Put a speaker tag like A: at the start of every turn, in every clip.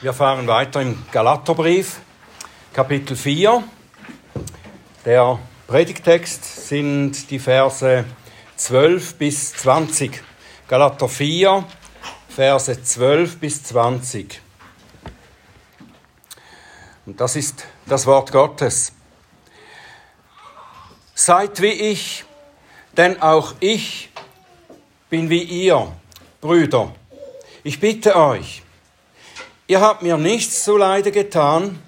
A: Wir fahren weiter im Galaterbrief, Kapitel 4. Der Predigtext sind die Verse 12 bis 20. Galater 4, Verse 12 bis 20. Und das ist das Wort Gottes. Seid wie ich, denn auch ich bin wie ihr, Brüder. Ich bitte euch, Ihr habt mir nichts zuleide getan,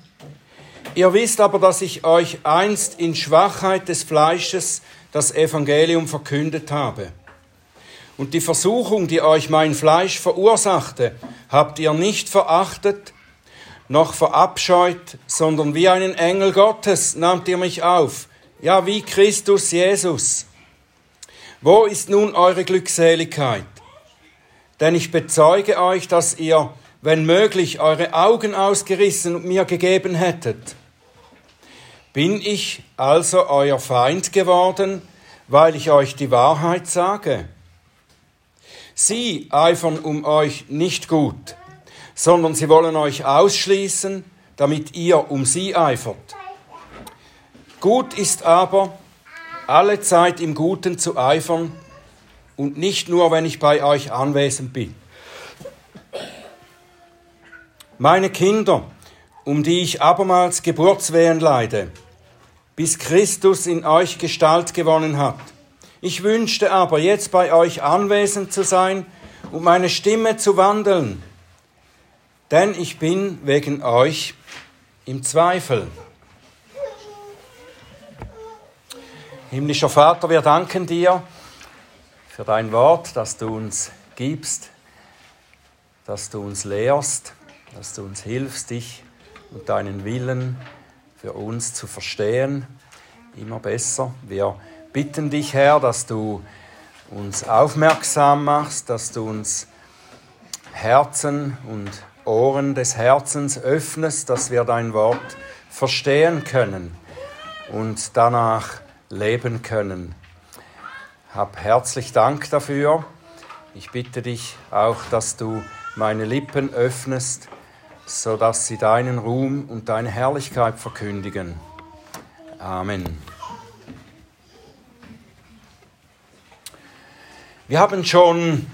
A: ihr wisst aber, dass ich euch einst in Schwachheit des Fleisches das Evangelium verkündet habe. Und die Versuchung, die euch mein Fleisch verursachte, habt ihr nicht verachtet, noch verabscheut, sondern wie einen Engel Gottes nahmt ihr mich auf, ja wie Christus Jesus. Wo ist nun eure Glückseligkeit? Denn ich bezeuge euch, dass ihr wenn möglich, eure Augen ausgerissen und mir gegeben hättet. Bin ich also euer Feind geworden, weil ich euch die Wahrheit sage? Sie eifern um euch nicht gut, sondern sie wollen euch ausschließen, damit ihr um sie eifert. Gut ist aber, alle Zeit im Guten zu eifern und nicht nur, wenn ich bei euch anwesend bin. Meine Kinder, um die ich abermals Geburtswehen leide, bis Christus in euch Gestalt gewonnen hat. Ich wünschte aber, jetzt bei euch anwesend zu sein und meine Stimme zu wandeln, denn ich bin wegen euch im Zweifel. Himmlischer Vater, wir danken dir für dein Wort, das du uns gibst, das du uns lehrst dass du uns hilfst, dich und deinen Willen für uns zu verstehen, immer besser. Wir bitten dich, Herr, dass du uns aufmerksam machst, dass du uns Herzen und Ohren des Herzens öffnest, dass wir dein Wort verstehen können und danach leben können. Hab herzlich Dank dafür. Ich bitte dich auch, dass du meine Lippen öffnest, so dass sie deinen Ruhm und deine Herrlichkeit verkündigen. Amen. Wir haben schon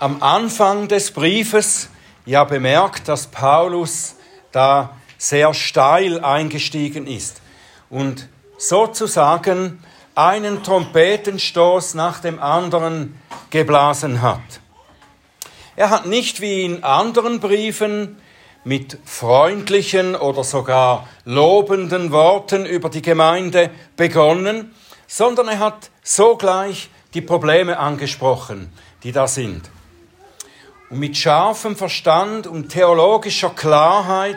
A: am Anfang des Briefes ja bemerkt, dass Paulus da sehr steil eingestiegen ist und sozusagen einen Trompetenstoß nach dem anderen geblasen hat. Er hat nicht wie in anderen Briefen mit freundlichen oder sogar lobenden Worten über die Gemeinde begonnen, sondern er hat sogleich die Probleme angesprochen, die da sind. Und mit scharfem Verstand und theologischer Klarheit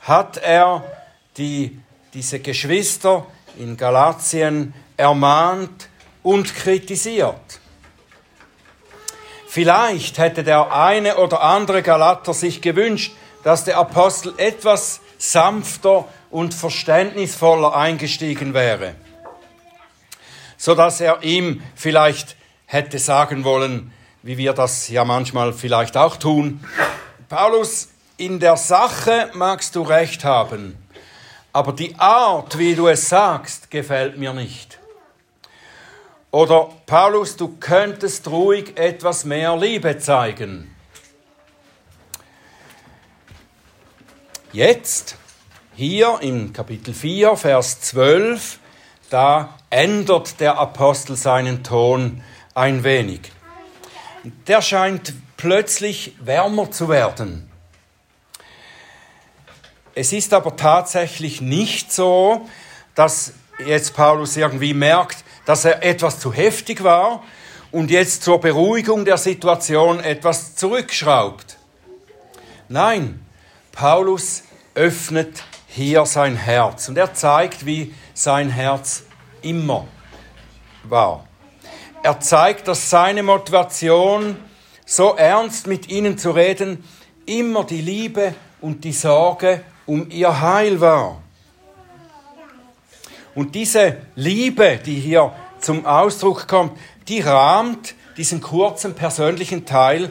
A: hat er die, diese Geschwister in Galatien ermahnt und kritisiert. Vielleicht hätte der eine oder andere Galater sich gewünscht, dass der Apostel etwas sanfter und verständnisvoller eingestiegen wäre, so dass er ihm vielleicht hätte sagen wollen, wie wir das ja manchmal vielleicht auch tun, Paulus, in der Sache magst du recht haben, aber die Art, wie du es sagst, gefällt mir nicht. Oder Paulus, du könntest ruhig etwas mehr Liebe zeigen. Jetzt, hier im Kapitel 4, Vers 12, da ändert der Apostel seinen Ton ein wenig. Der scheint plötzlich wärmer zu werden. Es ist aber tatsächlich nicht so, dass jetzt Paulus irgendwie merkt, dass er etwas zu heftig war und jetzt zur Beruhigung der Situation etwas zurückschraubt. Nein, Paulus öffnet hier sein Herz und er zeigt, wie sein Herz immer war. Er zeigt, dass seine Motivation, so ernst mit ihnen zu reden, immer die Liebe und die Sorge um ihr Heil war. Und diese Liebe, die hier zum Ausdruck kommt, die rahmt diesen kurzen persönlichen Teil,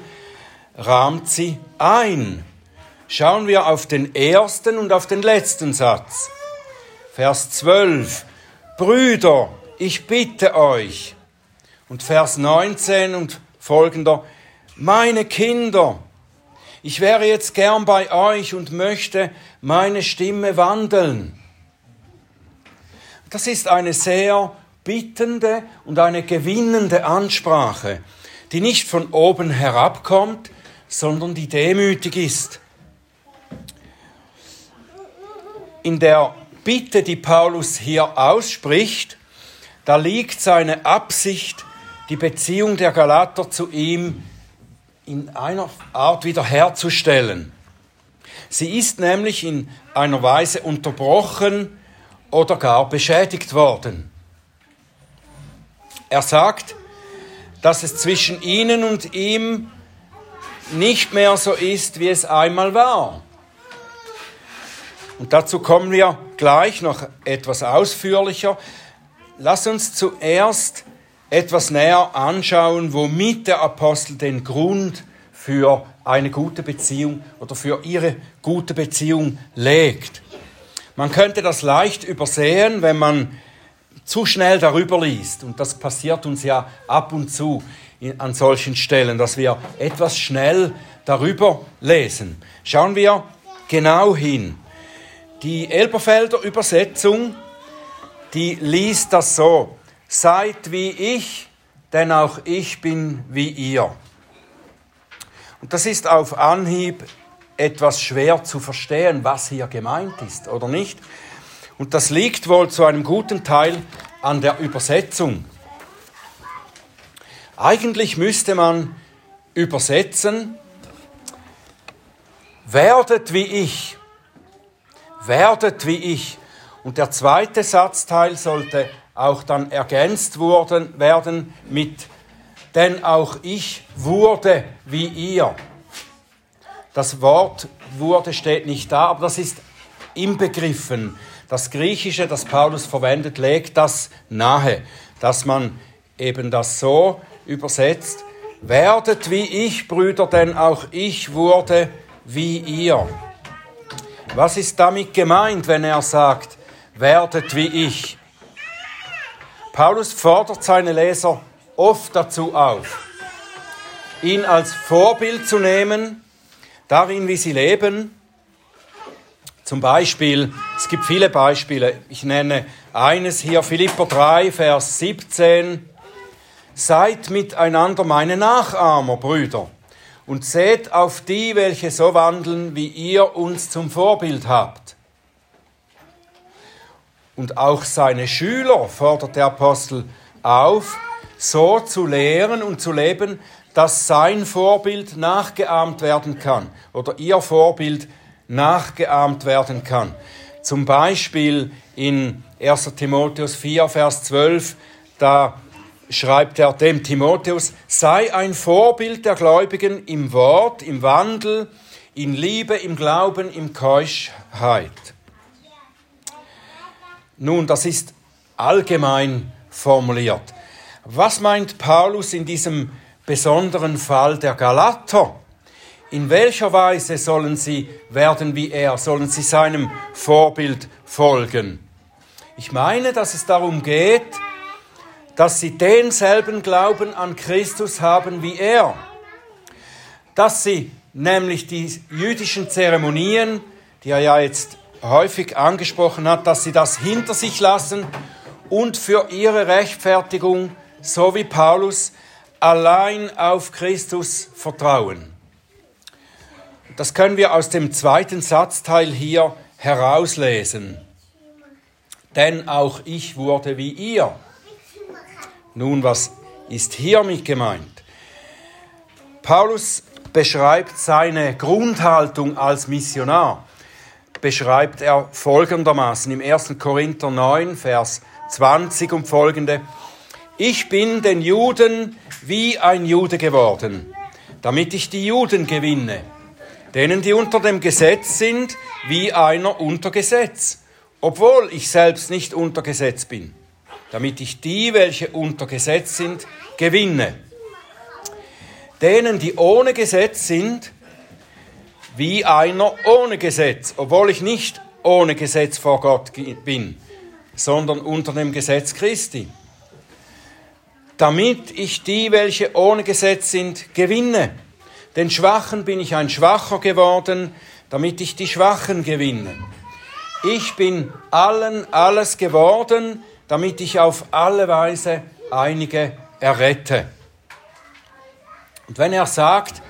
A: rahmt sie ein schauen wir auf den ersten und auf den letzten Satz. Vers 12. Brüder, ich bitte euch. Und Vers 19 und folgender. Meine Kinder, ich wäre jetzt gern bei euch und möchte meine Stimme wandeln. Das ist eine sehr bittende und eine gewinnende Ansprache, die nicht von oben herabkommt, sondern die demütig ist. In der Bitte, die Paulus hier ausspricht, da liegt seine Absicht, die Beziehung der Galater zu ihm in einer Art wiederherzustellen. Sie ist nämlich in einer Weise unterbrochen oder gar beschädigt worden. Er sagt, dass es zwischen ihnen und ihm nicht mehr so ist, wie es einmal war. Und dazu kommen wir gleich noch etwas ausführlicher. Lass uns zuerst etwas näher anschauen, womit der Apostel den Grund für eine gute Beziehung oder für ihre gute Beziehung legt. Man könnte das leicht übersehen, wenn man zu schnell darüber liest. Und das passiert uns ja ab und zu an solchen Stellen, dass wir etwas schnell darüber lesen. Schauen wir genau hin. Die Elberfelder Übersetzung, die liest das so. Seid wie ich, denn auch ich bin wie ihr. Und das ist auf Anhieb etwas schwer zu verstehen, was hier gemeint ist, oder nicht? Und das liegt wohl zu einem guten Teil an der Übersetzung. Eigentlich müsste man übersetzen, werdet wie ich, werdet wie ich. Und der zweite Satzteil sollte auch dann ergänzt worden, werden mit, denn auch ich wurde wie ihr. Das Wort wurde steht nicht da, aber das ist inbegriffen. Das Griechische, das Paulus verwendet, legt das nahe, dass man eben das so übersetzt, werdet wie ich, Brüder, denn auch ich wurde wie ihr. Was ist damit gemeint, wenn er sagt, werdet wie ich? Paulus fordert seine Leser oft dazu auf, ihn als Vorbild zu nehmen, darin, wie sie leben. Zum Beispiel, es gibt viele Beispiele, ich nenne eines hier, Philipper 3, Vers 17. Seid miteinander meine Nachahmer, Brüder, und seht auf die, welche so wandeln, wie ihr uns zum Vorbild habt. Und auch seine Schüler fordert der Apostel auf, so zu lehren und zu leben, dass sein Vorbild nachgeahmt werden kann oder ihr Vorbild nachgeahmt werden kann. Zum Beispiel in 1 Timotheus 4, Vers 12, da schreibt er dem Timotheus, sei ein Vorbild der Gläubigen im Wort, im Wandel, in Liebe, im Glauben, im Keuschheit. Nun, das ist allgemein formuliert. Was meint Paulus in diesem besonderen Fall der Galater? In welcher Weise sollen sie werden wie er? Sollen sie seinem Vorbild folgen? Ich meine, dass es darum geht, dass sie denselben Glauben an Christus haben wie er. Dass sie nämlich die jüdischen Zeremonien, die er ja jetzt häufig angesprochen hat, dass sie das hinter sich lassen und für ihre Rechtfertigung, so wie Paulus, allein auf Christus vertrauen. Das können wir aus dem zweiten Satzteil hier herauslesen. Denn auch ich wurde wie ihr. Nun, was ist hiermit gemeint? Paulus beschreibt seine Grundhaltung als Missionar beschreibt er folgendermaßen im 1. Korinther 9, Vers 20 und folgende. Ich bin den Juden wie ein Jude geworden, damit ich die Juden gewinne, denen die unter dem Gesetz sind, wie einer unter Gesetz, obwohl ich selbst nicht unter Gesetz bin, damit ich die, welche unter Gesetz sind, gewinne. Denen, die ohne Gesetz sind, wie einer ohne Gesetz, obwohl ich nicht ohne Gesetz vor Gott bin, sondern unter dem Gesetz Christi. Damit ich die, welche ohne Gesetz sind, gewinne. Den Schwachen bin ich ein Schwacher geworden, damit ich die Schwachen gewinne. Ich bin allen alles geworden, damit ich auf alle Weise einige errette. Und wenn er sagt,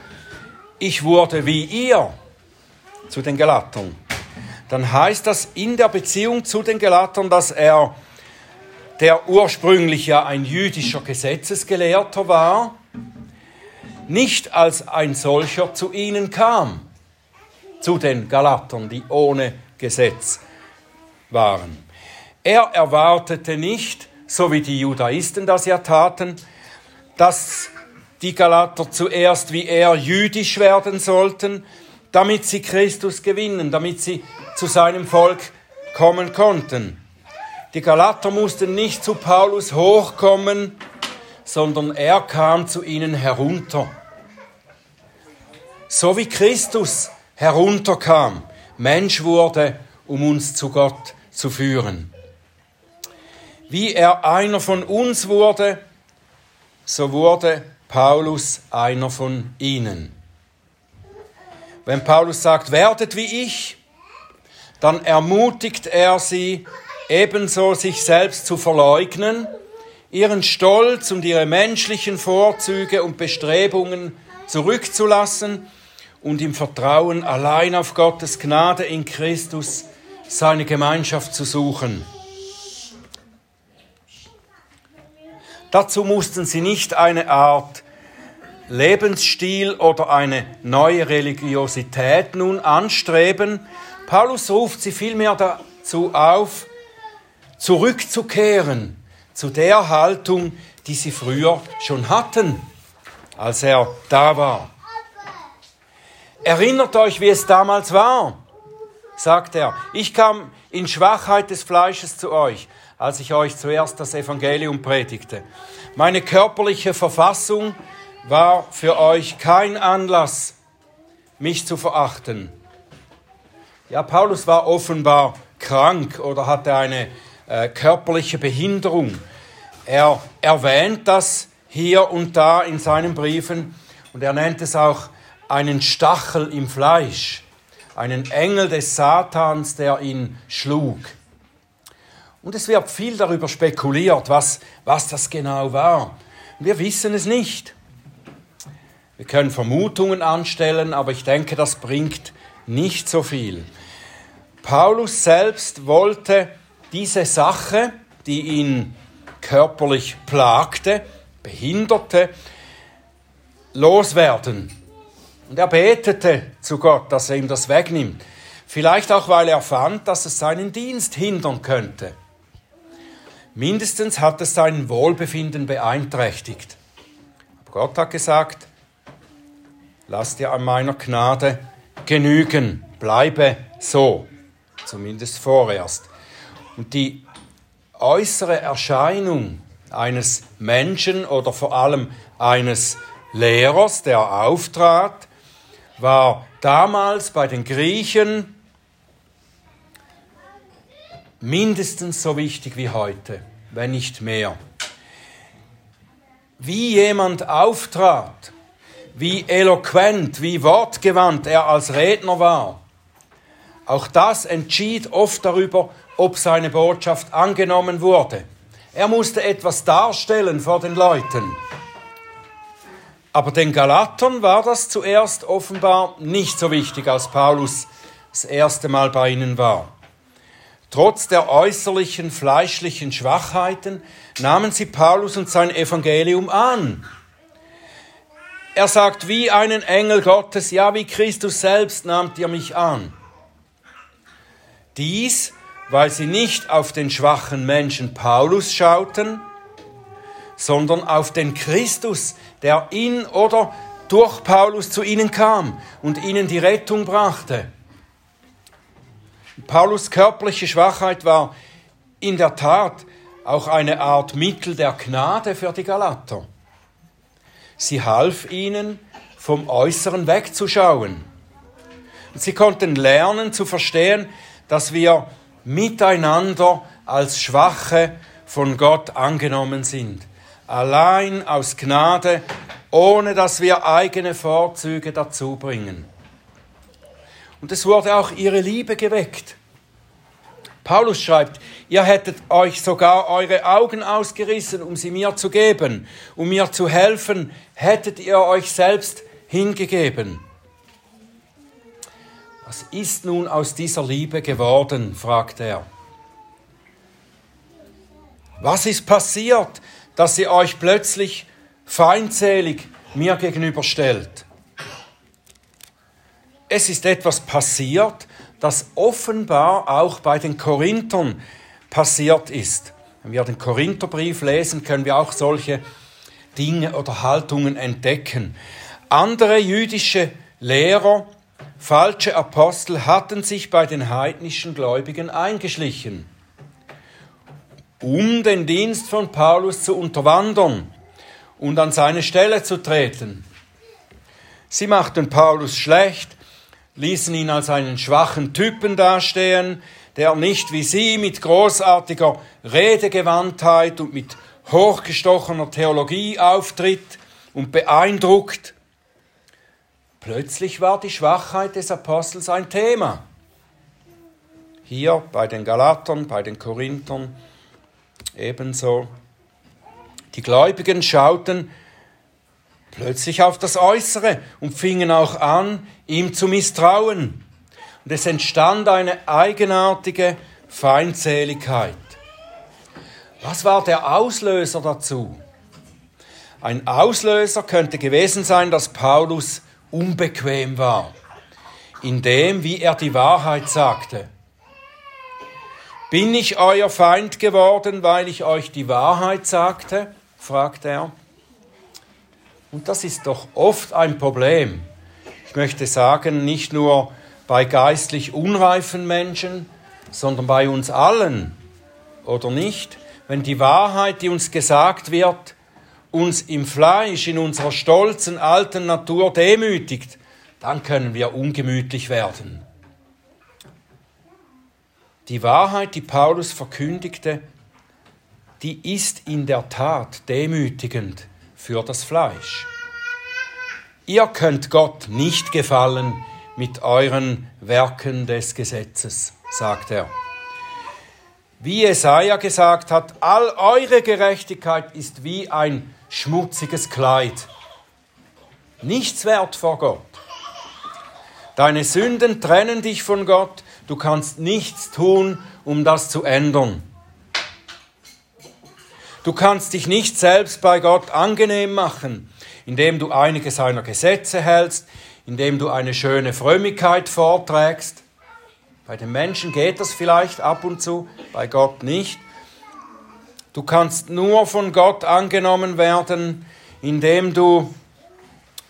A: ich wurde wie ihr zu den Galatern, dann heißt das in der Beziehung zu den Galatern, dass er, der ursprünglich ja ein jüdischer Gesetzesgelehrter war, nicht als ein solcher zu ihnen kam, zu den Galatern, die ohne Gesetz waren. Er erwartete nicht, so wie die Judaisten das ja taten, dass die Galater zuerst wie er jüdisch werden sollten, damit sie Christus gewinnen, damit sie zu seinem Volk kommen konnten. Die Galater mussten nicht zu Paulus hochkommen, sondern er kam zu ihnen herunter. So wie Christus herunterkam, Mensch wurde, um uns zu Gott zu führen. Wie er einer von uns wurde, so wurde Paulus einer von ihnen. Wenn Paulus sagt, werdet wie ich, dann ermutigt er sie ebenso sich selbst zu verleugnen, ihren Stolz und ihre menschlichen Vorzüge und Bestrebungen zurückzulassen und im Vertrauen allein auf Gottes Gnade in Christus seine Gemeinschaft zu suchen. Dazu mussten sie nicht eine Art Lebensstil oder eine neue Religiosität nun anstreben. Paulus ruft sie vielmehr dazu auf, zurückzukehren zu der Haltung, die sie früher schon hatten, als er da war. Erinnert euch, wie es damals war, sagt er. Ich kam in Schwachheit des Fleisches zu euch als ich euch zuerst das Evangelium predigte. Meine körperliche Verfassung war für euch kein Anlass, mich zu verachten. Ja, Paulus war offenbar krank oder hatte eine äh, körperliche Behinderung. Er erwähnt das hier und da in seinen Briefen und er nennt es auch einen Stachel im Fleisch, einen Engel des Satans, der ihn schlug. Und es wird viel darüber spekuliert, was, was das genau war. Wir wissen es nicht. Wir können Vermutungen anstellen, aber ich denke, das bringt nicht so viel. Paulus selbst wollte diese Sache, die ihn körperlich plagte, behinderte, loswerden. Und er betete zu Gott, dass er ihm das wegnimmt. Vielleicht auch, weil er fand, dass es seinen Dienst hindern könnte. Mindestens hat es sein Wohlbefinden beeinträchtigt. Aber Gott hat gesagt, lass dir an meiner Gnade genügen, bleibe so, zumindest vorerst. Und die äußere Erscheinung eines Menschen oder vor allem eines Lehrers, der auftrat, war damals bei den Griechen mindestens so wichtig wie heute, wenn nicht mehr. Wie jemand auftrat, wie eloquent, wie wortgewandt er als Redner war, auch das entschied oft darüber, ob seine Botschaft angenommen wurde. Er musste etwas darstellen vor den Leuten. Aber den Galatern war das zuerst offenbar nicht so wichtig, als Paulus das erste Mal bei ihnen war. Trotz der äußerlichen fleischlichen Schwachheiten nahmen sie Paulus und sein Evangelium an. Er sagt, wie einen Engel Gottes, ja, wie Christus selbst nahmt ihr mich an. Dies, weil sie nicht auf den schwachen Menschen Paulus schauten, sondern auf den Christus, der in oder durch Paulus zu ihnen kam und ihnen die Rettung brachte. Paulus körperliche Schwachheit war in der Tat auch eine Art Mittel der Gnade für die Galater. Sie half ihnen, vom Äußeren wegzuschauen. Sie konnten lernen zu verstehen, dass wir miteinander als Schwache von Gott angenommen sind. Allein aus Gnade, ohne dass wir eigene Vorzüge dazu bringen. Und es wurde auch ihre Liebe geweckt. Paulus schreibt, ihr hättet euch sogar eure Augen ausgerissen, um sie mir zu geben, um mir zu helfen, hättet ihr euch selbst hingegeben. Was ist nun aus dieser Liebe geworden? fragt er. Was ist passiert, dass ihr euch plötzlich feindselig mir gegenüberstellt? Es ist etwas passiert, das offenbar auch bei den Korinthern passiert ist. Wenn wir den Korintherbrief lesen, können wir auch solche Dinge oder Haltungen entdecken. Andere jüdische Lehrer, falsche Apostel hatten sich bei den heidnischen Gläubigen eingeschlichen, um den Dienst von Paulus zu unterwandern und an seine Stelle zu treten. Sie machten Paulus schlecht, ließen ihn als einen schwachen Typen dastehen, der nicht wie sie mit großartiger Redegewandtheit und mit hochgestochener Theologie auftritt und beeindruckt. Plötzlich war die Schwachheit des Apostels ein Thema. Hier bei den Galatern, bei den Korinthern ebenso. Die Gläubigen schauten plötzlich auf das Äußere und fingen auch an, ihm zu misstrauen. Und es entstand eine eigenartige Feindseligkeit. Was war der Auslöser dazu? Ein Auslöser könnte gewesen sein, dass Paulus unbequem war, in dem, wie er die Wahrheit sagte. Bin ich euer Feind geworden, weil ich euch die Wahrheit sagte? fragt er. Und das ist doch oft ein Problem. Ich möchte sagen, nicht nur bei geistlich unreifen Menschen, sondern bei uns allen, oder nicht? Wenn die Wahrheit, die uns gesagt wird, uns im Fleisch, in unserer stolzen alten Natur demütigt, dann können wir ungemütlich werden. Die Wahrheit, die Paulus verkündigte, die ist in der Tat demütigend für das Fleisch. Ihr könnt Gott nicht gefallen mit euren Werken des Gesetzes, sagt er. Wie Jesaja gesagt hat, all eure Gerechtigkeit ist wie ein schmutziges Kleid. Nichts wert vor Gott. Deine Sünden trennen dich von Gott. Du kannst nichts tun, um das zu ändern. Du kannst dich nicht selbst bei Gott angenehm machen, indem du einige seiner Gesetze hältst, indem du eine schöne Frömmigkeit vorträgst. Bei den Menschen geht das vielleicht ab und zu, bei Gott nicht. Du kannst nur von Gott angenommen werden, indem du,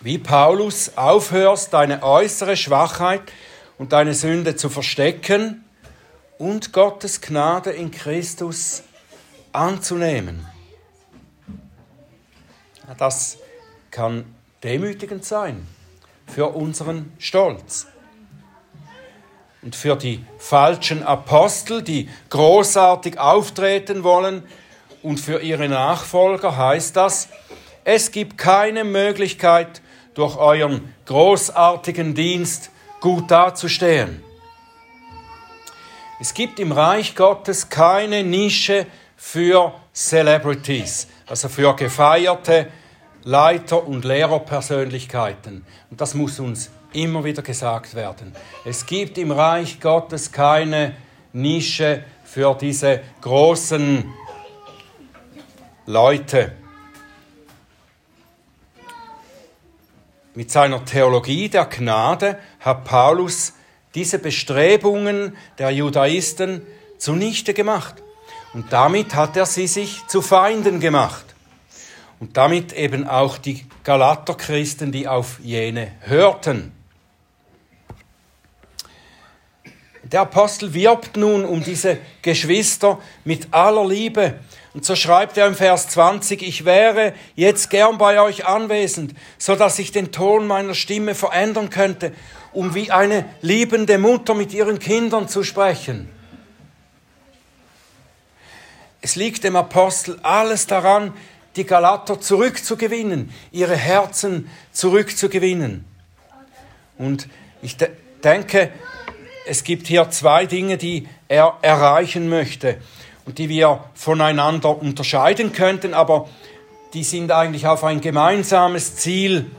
A: wie Paulus, aufhörst, deine äußere Schwachheit und deine Sünde zu verstecken und Gottes Gnade in Christus anzunehmen. Das kann demütigend sein für unseren Stolz. Und für die falschen Apostel, die großartig auftreten wollen, und für ihre Nachfolger heißt das, es gibt keine Möglichkeit, durch euren großartigen Dienst gut dazustehen. Es gibt im Reich Gottes keine Nische für Celebrities, also für gefeierte Leiter- und Lehrerpersönlichkeiten. Und das muss uns immer wieder gesagt werden. Es gibt im Reich Gottes keine Nische für diese großen Leute. Mit seiner Theologie der Gnade hat Paulus diese Bestrebungen der Judaisten zunichte gemacht. Und damit hat er sie sich zu Feinden gemacht. Und damit eben auch die Galaterchristen, die auf jene hörten. Der Apostel wirbt nun um diese Geschwister mit aller Liebe. Und so schreibt er im Vers 20, ich wäre jetzt gern bei euch anwesend, so dass ich den Ton meiner Stimme verändern könnte, um wie eine liebende Mutter mit ihren Kindern zu sprechen. Es liegt dem Apostel alles daran, die Galater zurückzugewinnen, ihre Herzen zurückzugewinnen. Und ich de denke, es gibt hier zwei Dinge, die er erreichen möchte und die wir voneinander unterscheiden könnten, aber die sind eigentlich auf ein gemeinsames Ziel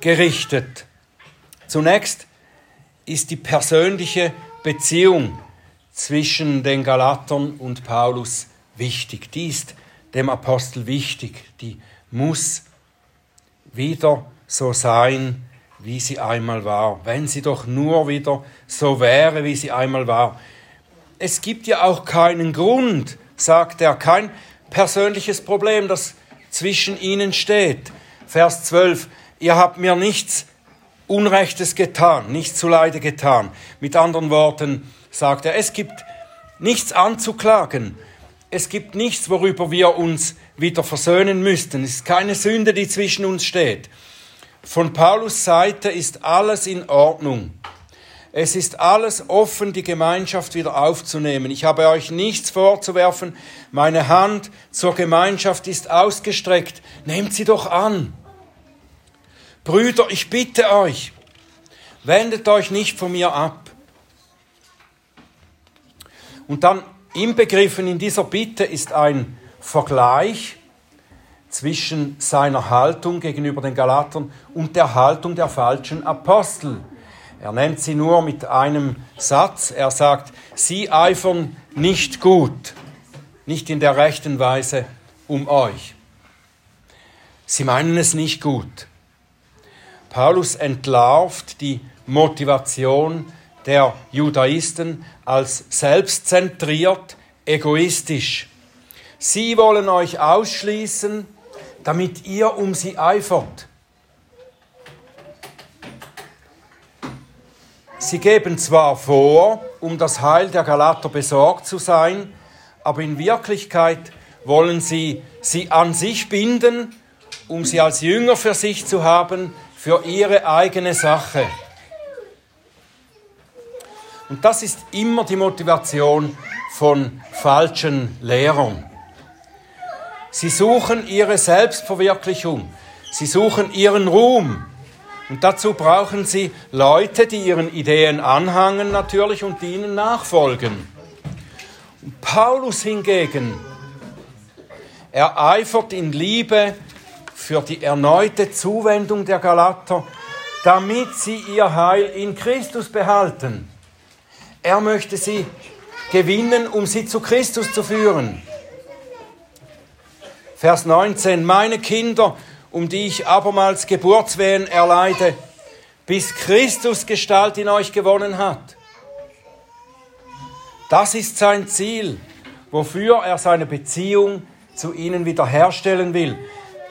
A: gerichtet. Zunächst ist die persönliche Beziehung zwischen den Galatern und Paulus wichtig. Die ist dem Apostel wichtig. Die muss wieder so sein, wie sie einmal war. Wenn sie doch nur wieder so wäre, wie sie einmal war. Es gibt ja auch keinen Grund, sagt er, kein persönliches Problem, das zwischen ihnen steht. Vers 12, ihr habt mir nichts Unrechtes getan, nichts zuleide getan. Mit anderen Worten sagt er, es gibt nichts anzuklagen. Es gibt nichts, worüber wir uns wieder versöhnen müssten. Es ist keine Sünde, die zwischen uns steht. Von Paulus Seite ist alles in Ordnung. Es ist alles offen, die Gemeinschaft wieder aufzunehmen. Ich habe euch nichts vorzuwerfen. Meine Hand zur Gemeinschaft ist ausgestreckt. Nehmt sie doch an. Brüder, ich bitte euch, wendet euch nicht von mir ab. Und dann Inbegriffen in dieser Bitte ist ein Vergleich zwischen seiner Haltung gegenüber den Galatern und der Haltung der falschen Apostel. Er nennt sie nur mit einem Satz. Er sagt, sie eifern nicht gut, nicht in der rechten Weise um euch. Sie meinen es nicht gut. Paulus entlarvt die Motivation der Judaisten als selbstzentriert, egoistisch. Sie wollen euch ausschließen, damit ihr um sie eifert. Sie geben zwar vor, um das Heil der Galater besorgt zu sein, aber in Wirklichkeit wollen sie sie an sich binden, um sie als Jünger für sich zu haben, für ihre eigene Sache. Und das ist immer die Motivation von falschen Lehrern. Sie suchen ihre Selbstverwirklichung. Sie suchen ihren Ruhm. Und dazu brauchen sie Leute, die ihren Ideen anhangen natürlich und die ihnen nachfolgen. Und Paulus hingegen, er eifert in Liebe für die erneute Zuwendung der Galater, damit sie ihr Heil in Christus behalten. Er möchte sie gewinnen, um sie zu Christus zu führen. Vers 19, meine Kinder, um die ich abermals Geburtswehen erleide, bis Christus Gestalt in euch gewonnen hat. Das ist sein Ziel, wofür er seine Beziehung zu ihnen wiederherstellen will,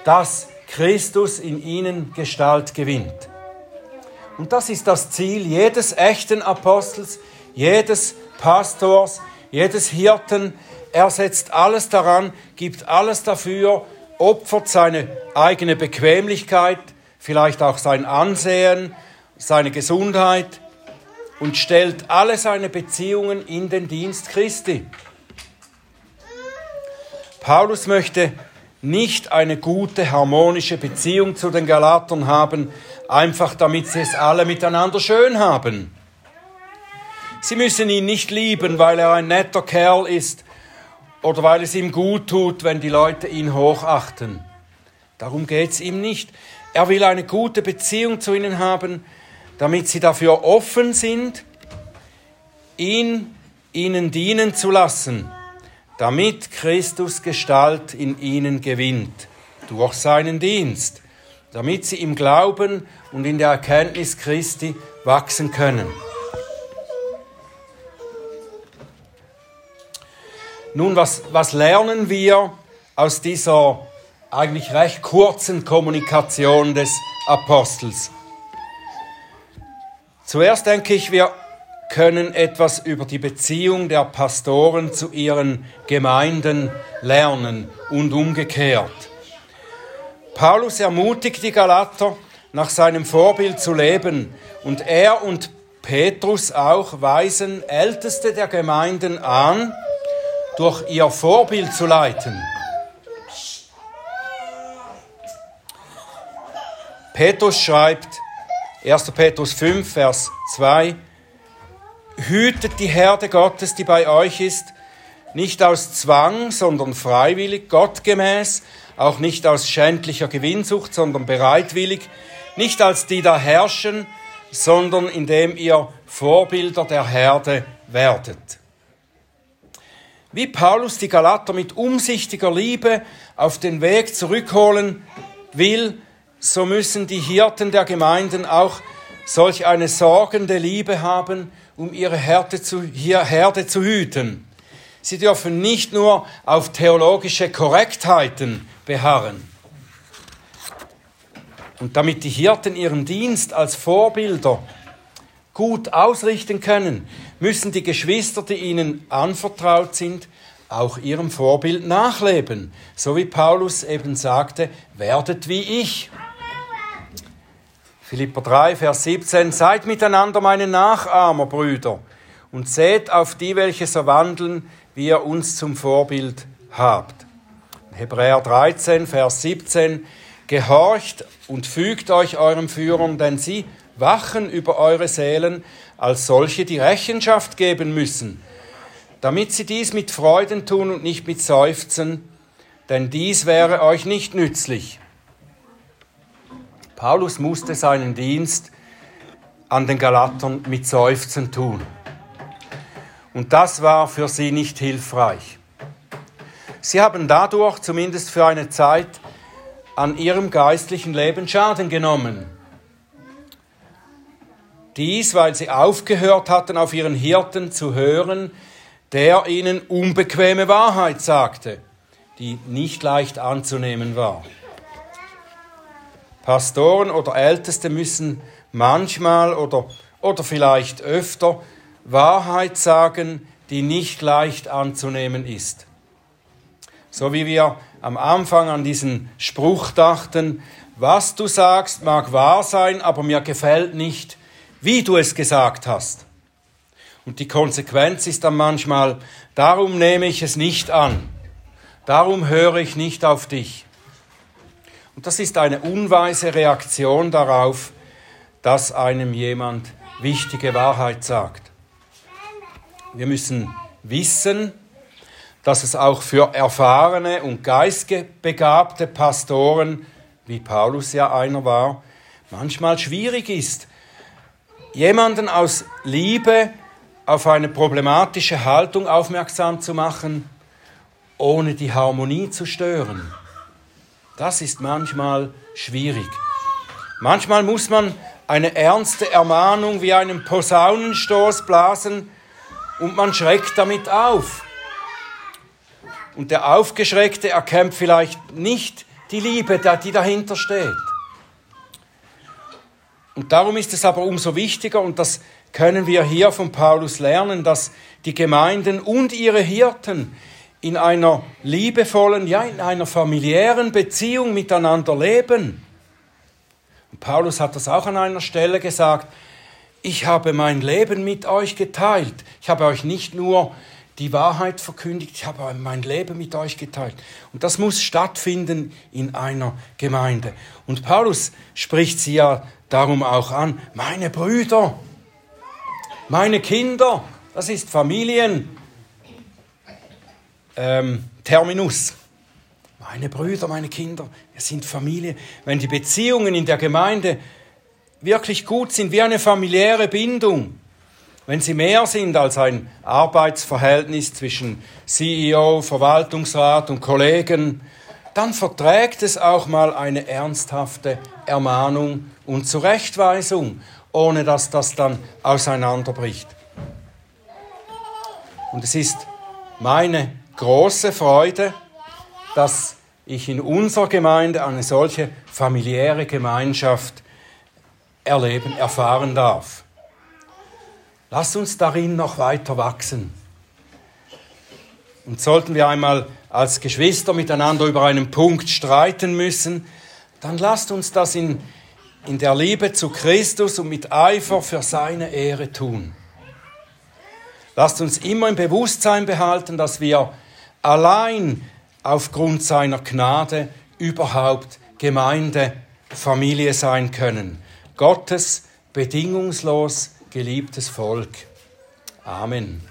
A: dass Christus in ihnen Gestalt gewinnt. Und das ist das Ziel jedes echten Apostels, jedes Pastors, jedes Hirten. Er setzt alles daran, gibt alles dafür, opfert seine eigene Bequemlichkeit, vielleicht auch sein Ansehen, seine Gesundheit und stellt alle seine Beziehungen in den Dienst Christi. Paulus möchte nicht eine gute, harmonische Beziehung zu den Galatern haben, einfach damit sie es alle miteinander schön haben. Sie müssen ihn nicht lieben, weil er ein netter Kerl ist oder weil es ihm gut tut, wenn die Leute ihn hochachten. Darum geht es ihm nicht. Er will eine gute Beziehung zu ihnen haben, damit sie dafür offen sind, ihn ihnen dienen zu lassen, damit Christus Gestalt in ihnen gewinnt, durch seinen Dienst, damit sie im Glauben und in der Erkenntnis Christi wachsen können. Nun, was, was lernen wir aus dieser eigentlich recht kurzen Kommunikation des Apostels? Zuerst denke ich, wir können etwas über die Beziehung der Pastoren zu ihren Gemeinden lernen und umgekehrt. Paulus ermutigt die Galater, nach seinem Vorbild zu leben und er und Petrus auch weisen Älteste der Gemeinden an, durch ihr Vorbild zu leiten. Petrus schreibt, 1. Petrus 5, Vers 2, Hütet die Herde Gottes, die bei euch ist, nicht aus Zwang, sondern freiwillig, gottgemäß, auch nicht aus schändlicher Gewinnsucht, sondern bereitwillig, nicht als die da herrschen, sondern indem ihr Vorbilder der Herde werdet. Wie Paulus die Galater mit umsichtiger Liebe auf den Weg zurückholen will, so müssen die Hirten der Gemeinden auch solch eine sorgende Liebe haben, um ihre Herde zu, Herde zu hüten. Sie dürfen nicht nur auf theologische Korrektheiten beharren. Und damit die Hirten ihren Dienst als Vorbilder gut ausrichten können, müssen die Geschwister, die ihnen anvertraut sind, auch ihrem Vorbild nachleben. So wie Paulus eben sagte, werdet wie ich. Philipper 3, Vers 17, seid miteinander meine Nachahmer, Brüder, und seht auf die, welche so wandeln, wie ihr uns zum Vorbild habt. Hebräer 13, Vers 17, Gehorcht und fügt euch eurem Führern, denn sie wachen über eure Seelen als solche, die Rechenschaft geben müssen, damit sie dies mit Freuden tun und nicht mit Seufzen, denn dies wäre euch nicht nützlich. Paulus musste seinen Dienst an den Galatern mit Seufzen tun. Und das war für sie nicht hilfreich. Sie haben dadurch zumindest für eine Zeit an ihrem geistlichen Leben Schaden genommen. Dies, weil sie aufgehört hatten, auf ihren Hirten zu hören, der ihnen unbequeme Wahrheit sagte, die nicht leicht anzunehmen war. Pastoren oder Älteste müssen manchmal oder, oder vielleicht öfter Wahrheit sagen, die nicht leicht anzunehmen ist. So wie wir am Anfang an diesen Spruch dachten, was du sagst mag wahr sein, aber mir gefällt nicht, wie du es gesagt hast. Und die Konsequenz ist dann manchmal, darum nehme ich es nicht an, darum höre ich nicht auf dich. Und das ist eine unweise Reaktion darauf, dass einem jemand wichtige Wahrheit sagt. Wir müssen wissen, dass es auch für erfahrene und geistbegabte Pastoren, wie Paulus ja einer war, manchmal schwierig ist, jemanden aus Liebe auf eine problematische Haltung aufmerksam zu machen, ohne die Harmonie zu stören. Das ist manchmal schwierig. Manchmal muss man eine ernste Ermahnung wie einen Posaunenstoß blasen und man schreckt damit auf. Und der Aufgeschreckte erkennt vielleicht nicht die Liebe, die dahinter steht. Und darum ist es aber umso wichtiger, und das können wir hier von Paulus lernen, dass die Gemeinden und ihre Hirten in einer liebevollen, ja, in einer familiären Beziehung miteinander leben. Und Paulus hat das auch an einer Stelle gesagt, ich habe mein Leben mit euch geteilt. Ich habe euch nicht nur die Wahrheit verkündigt, ich habe mein Leben mit euch geteilt. Und das muss stattfinden in einer Gemeinde. Und Paulus spricht sie ja darum auch an, meine Brüder, meine Kinder, das ist Familien. Ähm, Terminus. Meine Brüder, meine Kinder, wir sind Familie. Wenn die Beziehungen in der Gemeinde wirklich gut sind, wie eine familiäre Bindung, wenn sie mehr sind als ein Arbeitsverhältnis zwischen CEO, Verwaltungsrat und Kollegen, dann verträgt es auch mal eine ernsthafte Ermahnung und Zurechtweisung, ohne dass das dann auseinanderbricht. Und es ist meine große Freude, dass ich in unserer Gemeinde eine solche familiäre Gemeinschaft erleben, erfahren darf. Lass uns darin noch weiter wachsen. Und sollten wir einmal als Geschwister miteinander über einen Punkt streiten müssen, dann lasst uns das in, in der Liebe zu Christus und mit Eifer für seine Ehre tun. Lasst uns immer im Bewusstsein behalten, dass wir allein aufgrund seiner Gnade überhaupt Gemeinde, Familie sein können. Gottes bedingungslos geliebtes Volk. Amen.